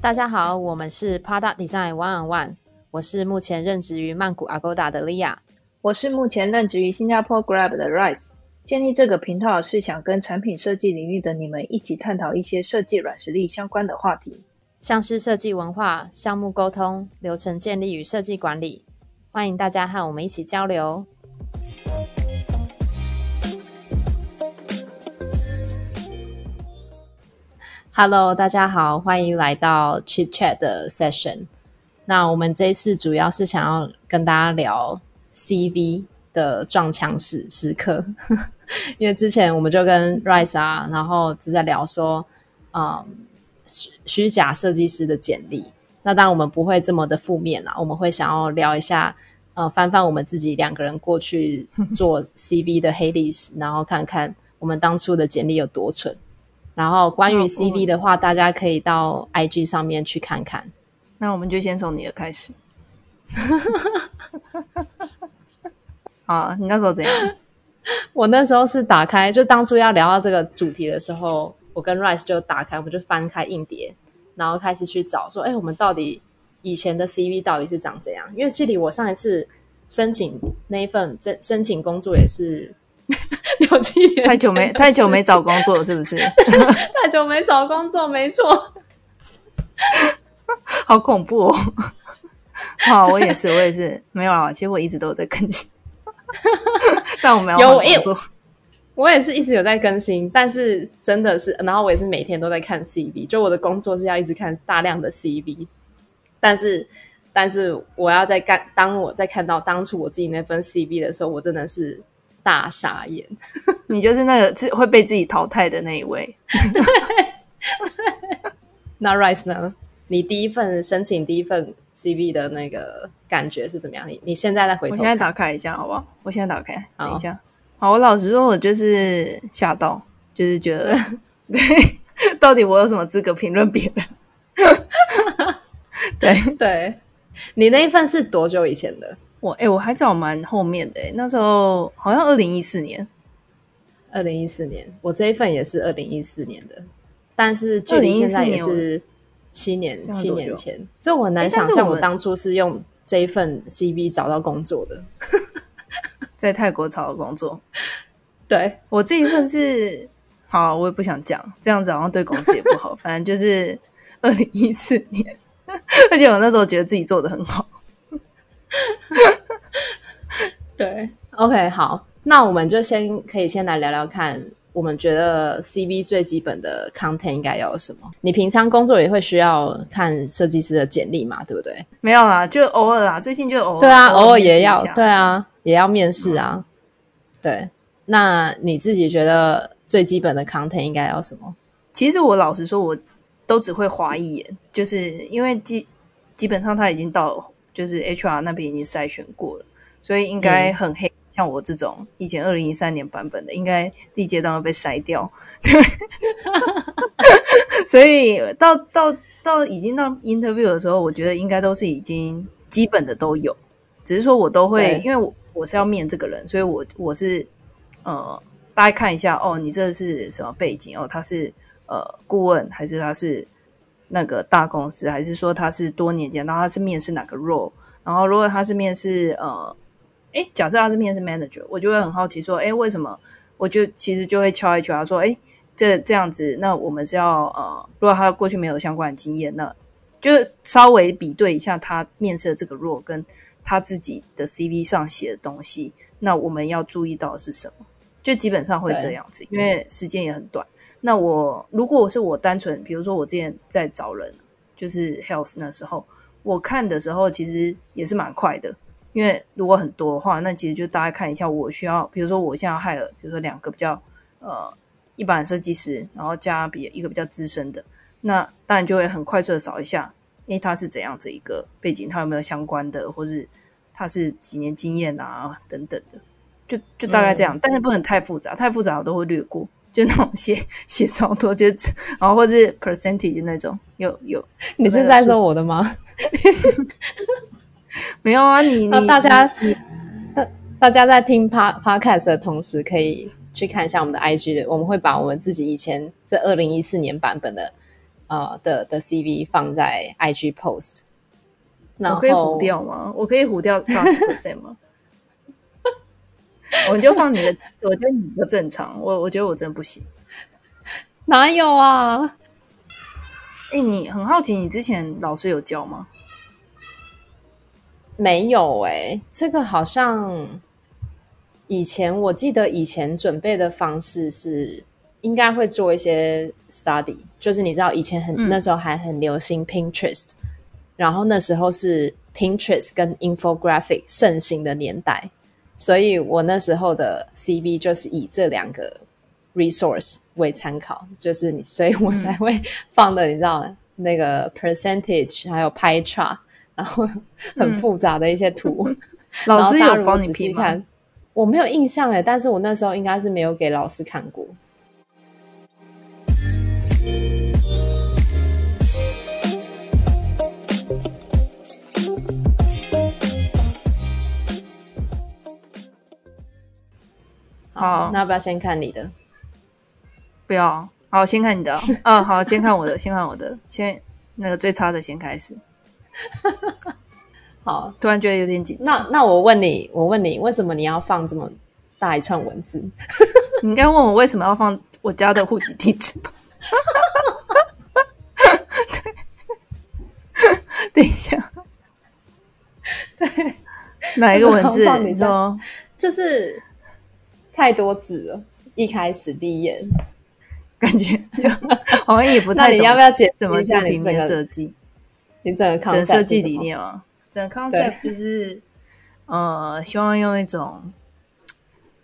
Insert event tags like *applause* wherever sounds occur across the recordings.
大家好，我们是 Product Design One on One，我是目前任职于曼谷 Agoda 的 Lia，我是目前任职于新加坡 Grab 的 Rice。建立这个频道是想跟产品设计领域的你们一起探讨一些设计软实力相关的话题，像是设计文化、项目沟通、流程建立与设计管理。欢迎大家和我们一起交流。Hello，大家好，欢迎来到 Chit Chat 的 Session。那我们这一次主要是想要跟大家聊 CV 的撞墙时时刻，*laughs* 因为之前我们就跟 Rice 啊，然后就在聊说，嗯，虚虚假设计师的简历。那当然我们不会这么的负面啦，我们会想要聊一下，呃，翻翻我们自己两个人过去 *laughs* 做 CV 的黑历史，然后看看我们当初的简历有多蠢。然后关于 CV 的话，大家可以到 IG 上面去看看。那我们就先从你的开始。啊，你那时候怎样？*laughs* 我那时候是打开，就当初要聊到这个主题的时候，我跟 Rice 就打开，我们就翻开硬碟，然后开始去找，说，哎，我们到底以前的 CV 到底是长怎样？因为距离我上一次申请那一份申申请工作也是。*laughs* 六七年，太久没太久没找工作了，是不是？*laughs* 太久没找工作，没错。*laughs* 好恐怖哦！好，我也是，我也是没有啊。其实我一直都有在更新，但我没有工作。我也是一直有在更新，但是真的是，然后我也是每天都在看 CV。就我的工作是要一直看大量的 CV，但是，但是我要在干，当我在看到当初我自己那份 CV 的时候，我真的是。大傻眼，你就是那个自会被自己淘汰的那一位。*laughs* 那 Rice 呢？你第一份申请第一份 CV 的那个感觉是怎么样？你你现在再回头，我现在打开一下好不好？我现在打开，等一下。好，我老实说，我就是吓到，就是觉得，对，*laughs* 到底我有什么资格评论别人？*laughs* 对对，你那一份是多久以前的？我哎，我还找蛮后面的哎，那时候好像二零一四年，二零一四年，我这一份也是二零一四年的，但是距离现在也是七年七年前，就我难想象我当初是用这一份 CV 找到工作的，*laughs* 在泰国找的工作。*laughs* 对我这一份是好，我也不想讲，这样子好像对公司也不好。反正就是二零一四年，*laughs* 而且我那时候觉得自己做的很好。*laughs* 对，OK，好，那我们就先可以先来聊聊看，我们觉得 CV 最基本的 content 应该要有什么？你平常工作也会需要看设计师的简历嘛？对不对？没有啦，就偶尔啦，最近就偶尔，对啊，偶尔也要，对啊，也要面试啊。对，那你自己觉得最基本的 content 应该要什么？其实我老实说，我都只会划一眼，就是因为基基本上他已经到。就是 HR 那边已经筛选过了，所以应该很黑。像我这种以前二零一三年版本的，应该第一阶段会被筛掉。对 *laughs* 所以到到到已经到 interview 的时候，我觉得应该都是已经基本的都有，只是说我都会，因为我我是要面这个人，所以我我是呃大家看一下哦，你这是什么背景哦？他是呃顾问还是他是？那个大公司，还是说他是多年间，然后他是面试哪个 role？然后如果他是面试呃，哎，假设他是面试 manager，我就会很好奇说，哎，为什么？我就其实就会敲一敲，说，哎，这这样子，那我们是要呃，如果他过去没有相关的经验，那就稍微比对一下他面试的这个 role 跟他自己的 CV 上写的东西，那我们要注意到是什么？就基本上会这样子，因为时间也很短。那我如果我是我单纯，比如说我之前在找人，就是 health 那时候，我看的时候其实也是蛮快的，因为如果很多的话，那其实就大家看一下，我需要，比如说我现在要 hire，比如说两个比较呃一般设计师，然后加比一个比较资深的，那当然就会很快速的扫一下，因为他是怎样子一个背景，他有没有相关的，或是他是几年经验啊等等的，就就大概这样，但是不能太复杂，太复杂我都会略过。就那种写写超多，就 *laughs* 然后或者是 percentage 那种，有有，你是在说我的吗？*laughs* *laughs* 没有啊，你你大家大大家在听 Pod Podcast 的同时，可以去看一下我们的 IG 的，我们会把我们自己以前这二零一四年版本的呃的的 CV 放在 IG post。我可以糊掉吗？我可以糊掉八十 percent 吗？*laughs* 我就放你的，我觉得你的正常。我我觉得我真的不行。哪有啊？哎，你很好奇，你之前老师有教吗？没有哎，这个好像以前我记得以前准备的方式是应该会做一些 study，就是你知道以前很那时候还很流行 Pinterest，然后那时候是 Pinterest 跟 infographic 盛行的年代，所以我那时候的 CV 就是以这两个 resource 为参考，就是你，所以我才会放的，你知道那个 percentage 还有 pie chart。然后很复杂的一些图，*laughs* 老师有帮你批看，我没有印象哎，但是我那时候应该是没有给老师看过。好，那要不要先看你的？不要，好，先看你的。嗯，*laughs* 好，先看我的，先看我的，先那个最差的先开始。*laughs* 好，突然觉得有点紧张。那那我问你，我问你，为什么你要放这么大一串文字？*laughs* 你应该问我为什么要放我家的户籍地址吧？*laughs* 对，等一下，对，哪一个文字？你说就是太多字了。一开始第一眼感觉好像也不太。那你要不要解释一下平面设计？你整个设计理念吗？整个 concept 就是呃，希望用一种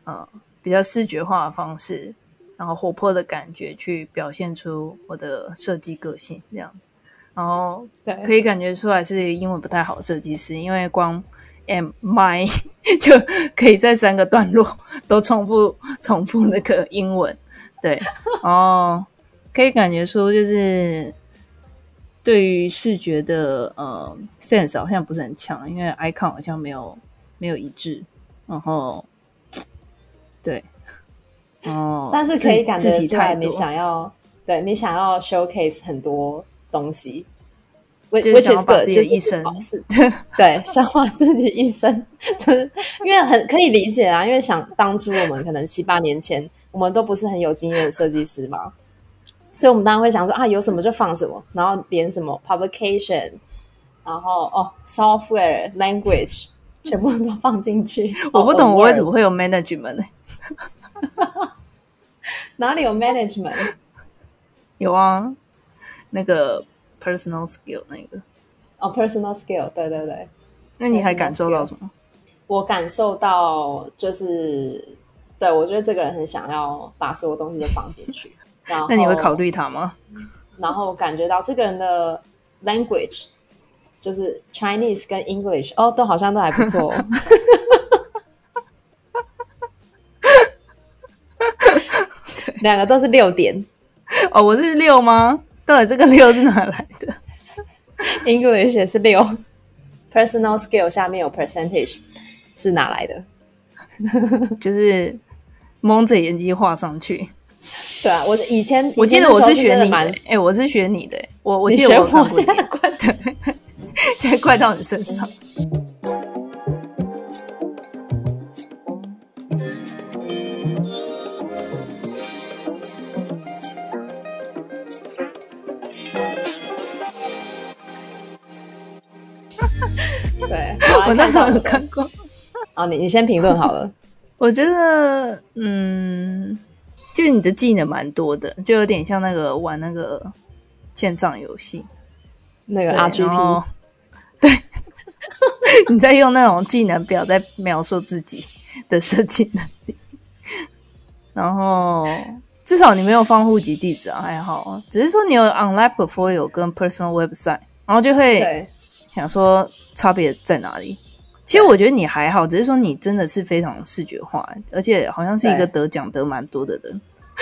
呃比较视觉化的方式，然后活泼的感觉去表现出我的设计个性这样子。然后可以感觉出来是英文不太好的设计师，因为光 am *laughs* my 就可以在三个段落都重复重复那个英文。对，然后可以感觉出就是。对于视觉的呃 sense 好像不是很强，因为 icon 好像没有没有一致，然后对哦，*laughs* 但是可以感觉出来你想要对你想要 showcase 很多东西，which is good，就一生是对，想把自己一生，就是因为很可以理解啊，因为想当初我们可能七八年前，我们都不是很有经验的设计师嘛。所以，我们当然会想说啊，有什么就放什么，然后连什么 publication，然后哦，software language *laughs* 全部都放进去。*laughs* 我不懂，我为什么会有 management 呢？*laughs* 哪里有 management？有啊，那个 personal skill 那个。哦，personal skill，对对对。那你还感受到什么？我感受到就是，对我觉得这个人很想要把所有东西都放进去。那你会考虑他吗？然后感觉到这个人的 language 就是 Chinese 跟 English 哦，都好像都还不错。*laughs* 两个都是六点哦，我是六吗？对，这个六是哪来的？English 也是六，Personal Skill 下面有 percentage 是哪来的？就是蒙着眼睛画上去。对啊，我以前我记得我是学你的，哎，我是学你的，我我记得我现在怪对，现在怪到你身上。*laughs* 对，我那时候有看过。啊，你你先评论好了。*laughs* 我觉得，嗯。就你的技能蛮多的，就有点像那个玩那个线上游戏，那个 RGP，*laughs* 对，*laughs* 你在用那种技能表在描述自己的设计能力，然后至少你没有放户籍地址啊，还好，只是说你有 online portfolio 跟 personal website，然后就会想说差别在哪里。其实我觉得你还好，只是说你真的是非常视觉化，而且好像是一个得奖得蛮多的人。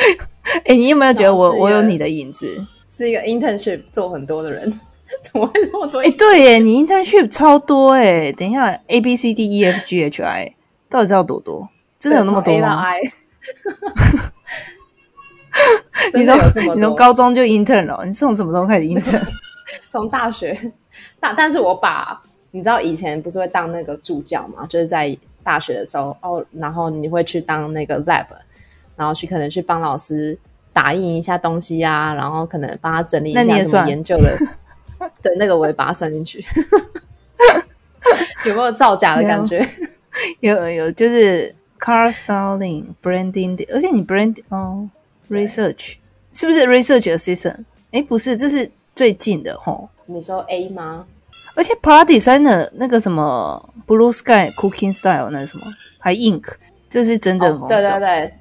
*laughs* 哎，你有没有觉得我我有你的影子？是一个 internship 做很多的人。*laughs* 怎么会这么多？哎，对耶，你 internship 超多哎。等一下，A B C D E F G H I 到底知道多多？真的有那么多吗？*laughs* 你从你从高中就 intern 了？你是从什么时候开始 intern？从大学大，但是我把你知道以前不是会当那个助教嘛？就是在大学的时候哦，然后你会去当那个 lab，然后去可能去帮老师打印一下东西啊，然后可能帮他整理一下什么研究的。对，那个我也把它算进去。*laughs* 有没有造假的感觉？*laughs* 有有，就是 car styling branding，而且你 brand 哦，research 是不是 research assistant？哎，不是，这是最近的吼。你说 A 吗？而且 product designer 那个什么 blue sky cooking style 那什么，还 ink，这是真正对对对，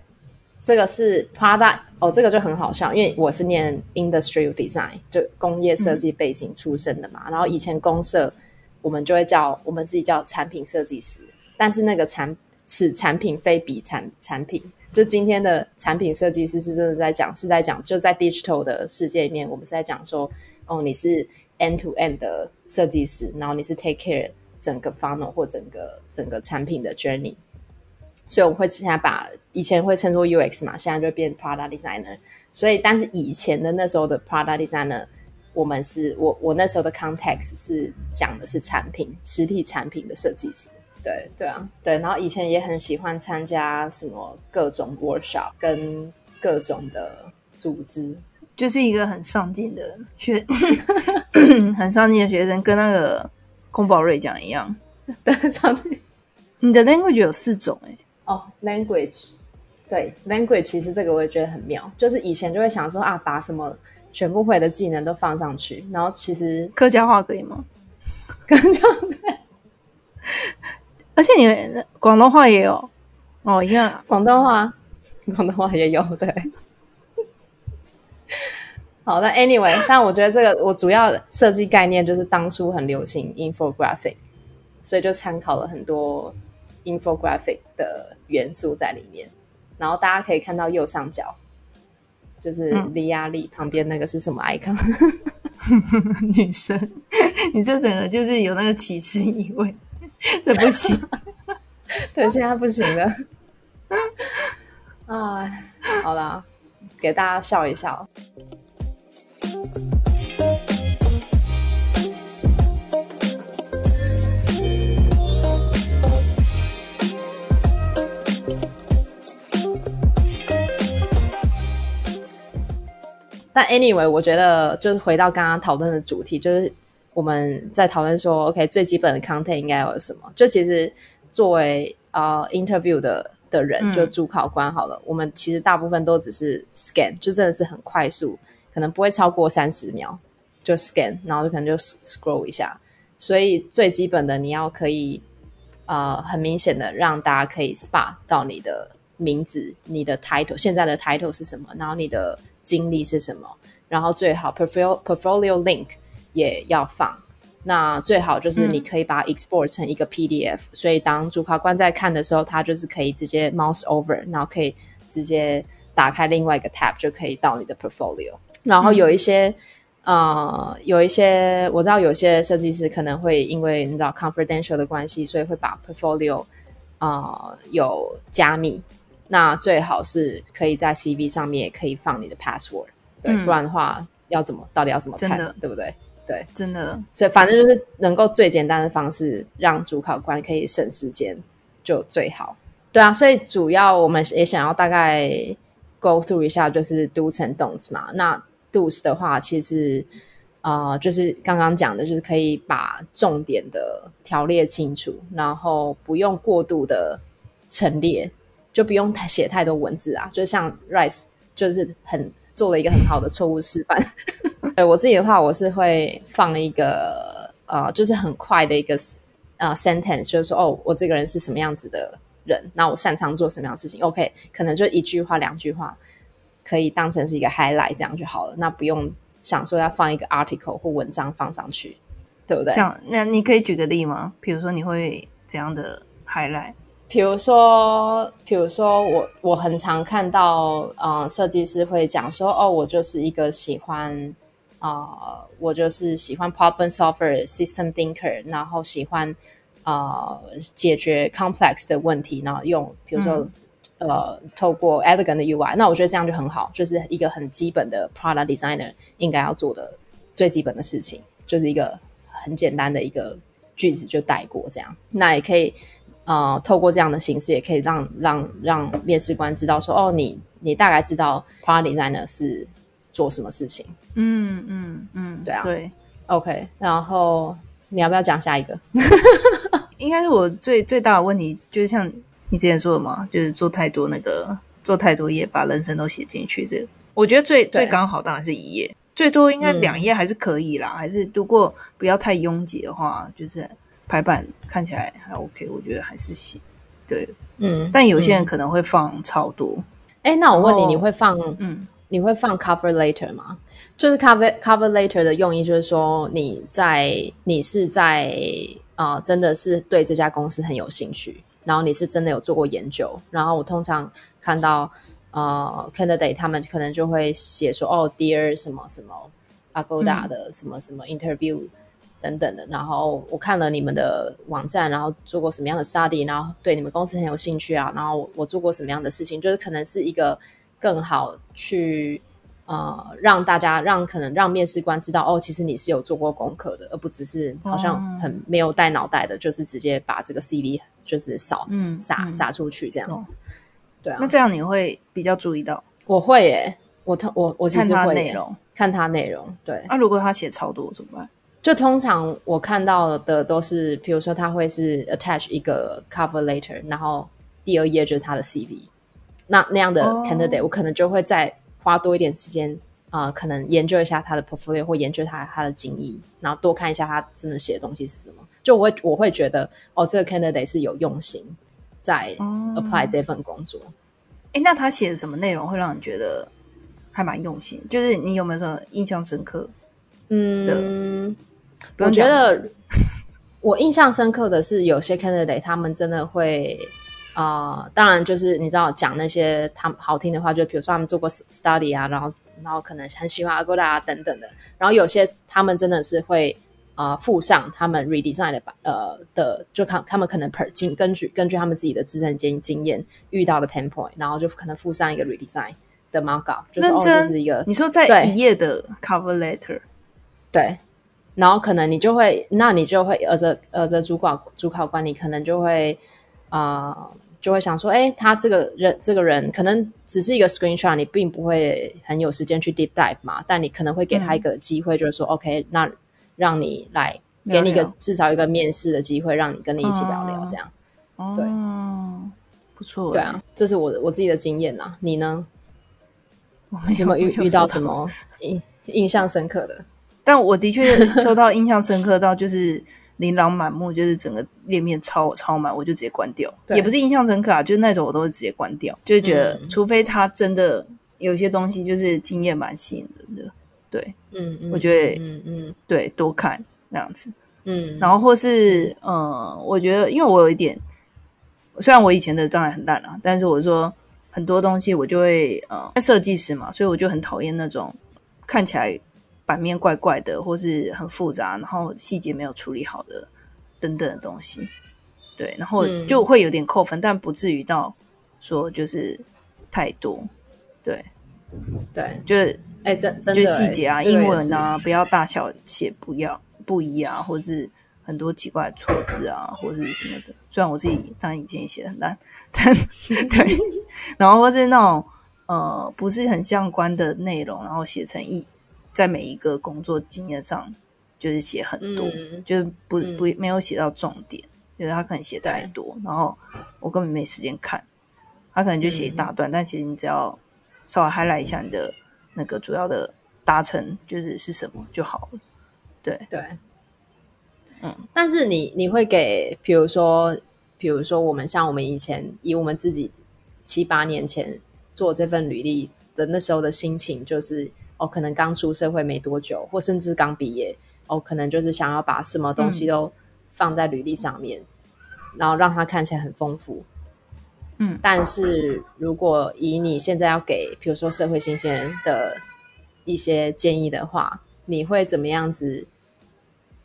这个是 product。哦，这个就很好笑，因为我是念 industrial design，就工业设计背景出身的嘛。然后以前公社我们就会叫我们自己叫产品设计师，但是那个产此产品非彼产产品，就今天的产品设计师是真的在讲，是在讲就在 digital 的世界里面，我们是在讲说，哦，你是 end to end 的设计师，然后你是 take care 整个 funnel 或整个整个产品的 journey。所以我们会现在把以前会称作 UX 嘛，现在就变 Product Designer。所以，但是以前的那时候的 Product Designer，我们是我我那时候的 context 是讲的是产品实体产品的设计师。对对啊，对。然后以前也很喜欢参加什么各种 workshop 跟各种的组织，就是一个很上进的学，很上进的学生，跟那个宫保瑞讲一样。*laughs* 对，上进。你的 language 有四种哎。哦，language，对，language 其实这个我也觉得很妙，就是以前就会想说啊，把什么全部会的技能都放上去，然后其实客家话可以吗？*laughs* 客家话，*laughs* 而且你们广东话也有哦，一样，广东话，广东话也有，对。好，那 anyway，*laughs* 但我觉得这个我主要设计概念就是当初很流行 infographic，所以就参考了很多。infographic 的元素在里面，然后大家可以看到右上角就是李亚丽旁边那个是什么 icon？*laughs* 女生，你这整个就是有那个歧视意味，这不行。*laughs* 对，现在不行了。哎，好啦，给大家笑一笑。但 anyway，我觉得就是回到刚刚讨论的主题，就是我们在讨论说，OK，最基本的 content 应该有什么？就其实作为呃 interview 的的人，就主考官好了，我们其实大部分都只是 scan，就真的是很快速，可能不会超过三十秒就 scan，然后就可能就 scroll 一下。所以最基本的，你要可以呃很明显的让大家可以 spot 到你的名字、你的 title，现在的 title 是什么，然后你的。经历是什么？然后最好 portfolio portfolio link 也要放。那最好就是你可以把 export 成一个 PDF，所以当主考官在看的时候，他就是可以直接 mouse over，然后可以直接打开另外一个 tab 就可以到你的 portfolio。然后有一些呃，有一些我知道有些设计师可能会因为你知道 confidential 的关系，所以会把 portfolio 呃有加密。那最好是可以在 CV 上面也可以放你的 password，对，不然的话要怎么到底要怎么看，对不对？对，真的，所以反正就是能够最简单的方式让主考官可以省时间就最好。对啊，所以主要我们也想要大概 go through 一下就是 do s and don'ts 嘛。那 do's 的话，其实啊就是刚刚讲的，就是可以把重点的条列清楚，然后不用过度的陈列。就不用写太多文字啊，就像 Rice 就是很做了一个很好的错误示范。*laughs* 对我自己的话，我是会放一个呃，就是很快的一个呃 sentence，就是说哦，我这个人是什么样子的人，那我擅长做什么样的事情。OK，可能就一句话、两句话，可以当成是一个 highlight 这样就好了。那不用想说要放一个 article 或文章放上去，对不对？这样，那你可以举个例吗？比如说你会怎样的 highlight？比如说，比如说，我我很常看到，呃，设计师会讲说，哦，我就是一个喜欢啊，我就是喜欢 problem solver、system thinker，然后喜欢啊解决 complex 的问题，然后用比如说呃透过 elegant 的 UI，那我觉得这样就很好，就是一个很基本的 product designer 应该要做的最基本的事情，就是一个很简单的一个句子就带过这样，那也可以。呃，透过这样的形式，也可以让让让面试官知道说，哦，你你大概知道 product designer 是做什么事情。嗯嗯嗯，对啊，对，OK。然后你要不要讲下一个？应该是我最最大的问题，就是像你之前说的嘛，就是做太多那个做太多页，把人生都写进去。这个我觉得最最刚好当然是一页，最多应该两页还是可以啦。还是如果不要太拥挤的话，就是。排版看起来还 OK，我觉得还是行。对，嗯，但有些人可能会放超多。哎，那我问你，你会放嗯，你会放 cover later 吗？就是 cover cover later 的用意，就是说你在你是在啊，真的是对这家公司很有兴趣，然后你是真的有做过研究。然后我通常看到呃 candidate 他们可能就会写说哦，dear 什么什么 Agoda 的什么什么 interview。等等的，然后我看了你们的网站，然后做过什么样的 study，然后对你们公司很有兴趣啊，然后我做过什么样的事情，就是可能是一个更好去呃让大家让可能让面试官知道哦，其实你是有做过功课的，而不只是好像很没有带脑袋的，就是直接把这个 CV 就是扫撒撒出去这样子。对啊，那这样你会比较注意到？我会耶，我我我其实会内容看他内容。对，那如果他写超多怎么办？就通常我看到的都是，比如说他会是 attach 一个 cover letter，然后第二页就是他的 CV，那那样的 candidate，我可能就会再花多一点时间啊，可能研究一下他的 portfolio 或研究他他的经历，然后多看一下他真的写的东西是什么，就我会我会觉得哦，这个 candidate 是有用心在 apply 这份工作。哎，那他写的什么内容会让你觉得还蛮用心？就是你有没有什么印象深刻？嗯。我觉得我印象深刻的是，有些 candidate 他们真的会啊，当然就是你知道讲那些他们好听的话，就比如说他们做过 study 啊，然后然后可能很喜欢 Agoda 啊等等的。然后有些他们真的是会啊附上他们 redesign 的呃的，就看他们可能 per 经根据根据他们自己的自身经经验遇到的 pain point，然后就可能附上一个 redesign 的 markup，就是哦这是一个你说在一页的 cover letter，对。然后可能你就会，那你就会，呃这呃这主管主考官，你可能就会啊，就会想说，哎，他这个人这个人可能只是一个 screenshot，你并不会很有时间去 deep dive 嘛，但你可能会给他一个机会，就是说，OK，那让你来给你一个至少一个面试的机会，让你跟你一起聊聊，这样，对，不错，对啊，这是我我自己的经验啦，你呢？我有没有遇遇到。什么印印象深刻的？但我的确收到印象深刻到，就是琳琅满目，就是整个页面超超满，我就直接关掉。也不是印象深刻啊，就是那种我都会直接关掉，就是觉得除非他真的有些东西就是经验蛮吸引人的，对，嗯嗯，我觉得嗯嗯，对，多看那样子，嗯，然后或是嗯，我觉得因为我有一点，虽然我以前的障碍很烂啊，但是我说很多东西我就会呃，设计师嘛，所以我就很讨厌那种看起来。版面怪怪的，或是很复杂，然后细节没有处理好的等等的东西，对，然后就会有点扣分，但不至于到说就是太多，对，对，就是哎，真真的细节啊，英文啊，不要大小写不要不一啊，或是很多奇怪的错字啊，或是什么的。虽然我自己当然以前也写的很烂，*laughs* 但 *laughs* 对，然后或是那种呃不是很相关的内容，然后写成一。在每一个工作经验上，就是写很多，就是不不没有写到重点，因为他可能写太多，然后我根本没时间看，他可能就写一大段，但其实你只要稍微 highlight 一下你的那个主要的达成就是是什么就好了。对对，嗯，但是你你会给，比如说，比如说我们像我们以前以我们自己七八年前做这份履历的那时候的心情，就是。哦，可能刚出社会没多久，或甚至刚毕业，哦，可能就是想要把什么东西都放在履历上面，然后让它看起来很丰富。嗯，但是如果以你现在要给，比如说社会新鲜人的一些建议的话，你会怎么样子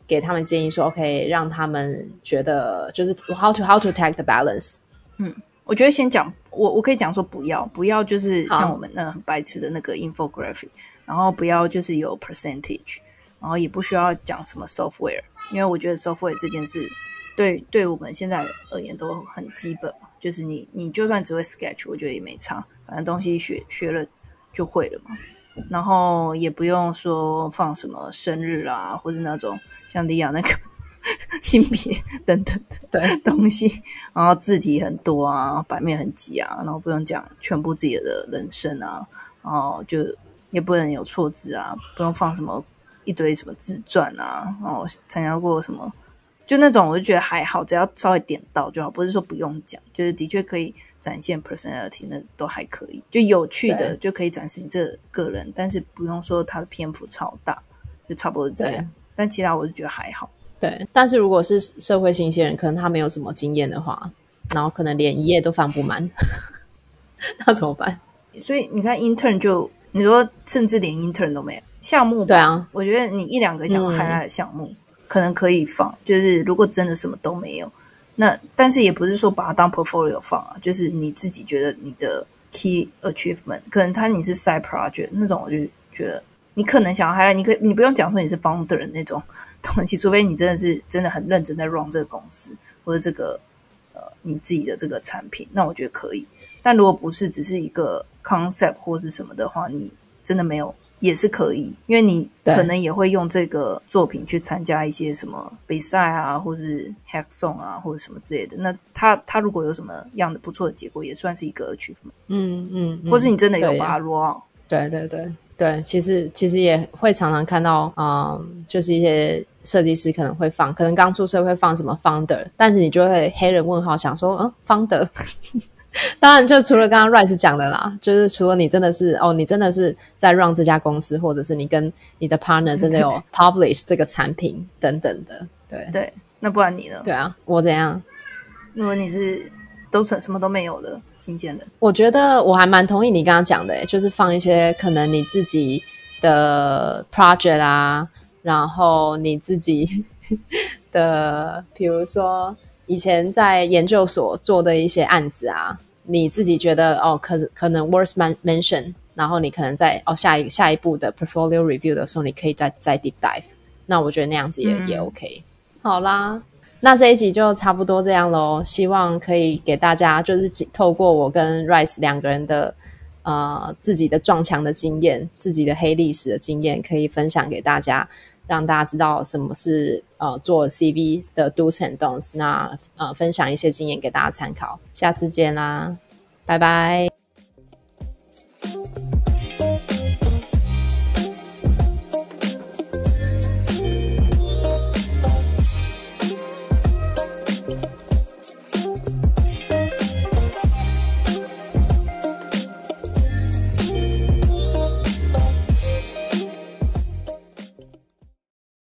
给他们建议说，OK，让他们觉得就是 how to how to take the balance？嗯，我觉得先讲我我可以讲说不要不要就是像我们那很白痴的那个 infographic，然后不要就是有 percentage，然后也不需要讲什么 software，因为我觉得 software 这件事对对我们现在而言都很基本嘛，就是你你就算只会 sketch，我觉得也没差，反正东西学学了就会了嘛。然后也不用说放什么生日啦，或者那种像李亚那个 *laughs* 性别等等的东西，然后字体很多啊，版面很挤啊，然后不用讲全部自己的人生啊，然后就也不能有错字啊，不用放什么一堆什么自传啊，然后参加过什么。就那种，我就觉得还好，只要稍微点到就好，不是说不用讲，就是的确可以展现 personality，那都还可以，就有趣的就可以展示你这个人，但是不用说他的篇幅超大，就差不多这样。但其他我是觉得还好。对，但是如果是社会新鲜人，可能他没有什么经验的话，然后可能连一页都放不满，*laughs* 那怎么办？所以你看 intern 就你说，甚至连 intern 都没有项目，对啊，我觉得你一两个想 highlight 的项目。可能可以放，就是如果真的什么都没有，那但是也不是说把它当 portfolio 放啊，就是你自己觉得你的 key achievement，可能他你是 side project 那种，我就觉得你可能想要 highlight，你可以你不用讲说你是 founder 那种 *laughs* 东西，除非你真的是真的很认真在 run 这个公司或者这个呃你自己的这个产品，那我觉得可以。但如果不是只是一个 concept 或是什么的话，你真的没有。也是可以，因为你可能也会用这个作品去参加一些什么比赛啊，或是 hackathon 啊，或者什么之类的。那他他如果有什么样的不错的结果，也算是一个 achievement。嗯嗯，或是你真的有把它 roll。对对对对，其实其实也会常常看到，嗯，就是一些设计师可能会放，可能刚出社会放什么 founder，但是你就会黑人问号，想说，嗯，founder。*laughs* 当然，就除了刚刚 Rice 讲的啦，就是除了你真的是哦，你真的是在 run 这家公司，或者是你跟你的 partner 真的有 publish 这个产品等等的，对对。那不然你呢？对啊，我怎样？如果你是都什什么都没有的新鲜人，我觉得我还蛮同意你刚刚讲的，就是放一些可能你自己的 project 啊，然后你自己 *laughs* 的，比如说。以前在研究所做的一些案子啊，你自己觉得哦，可可能 worth mention，然后你可能在哦下一下一步的 portfolio review 的时候，你可以再再 deep dive。那我觉得那样子也也 OK。好啦，那这一集就差不多这样喽。希望可以给大家就是透过我跟 Rice 两个人的呃自己的撞墙的经验，自己的黑历史的经验，可以分享给大家。让大家知道什么是呃做 CV 的 do's and don'ts，那呃分享一些经验给大家参考。下次见啦，拜拜。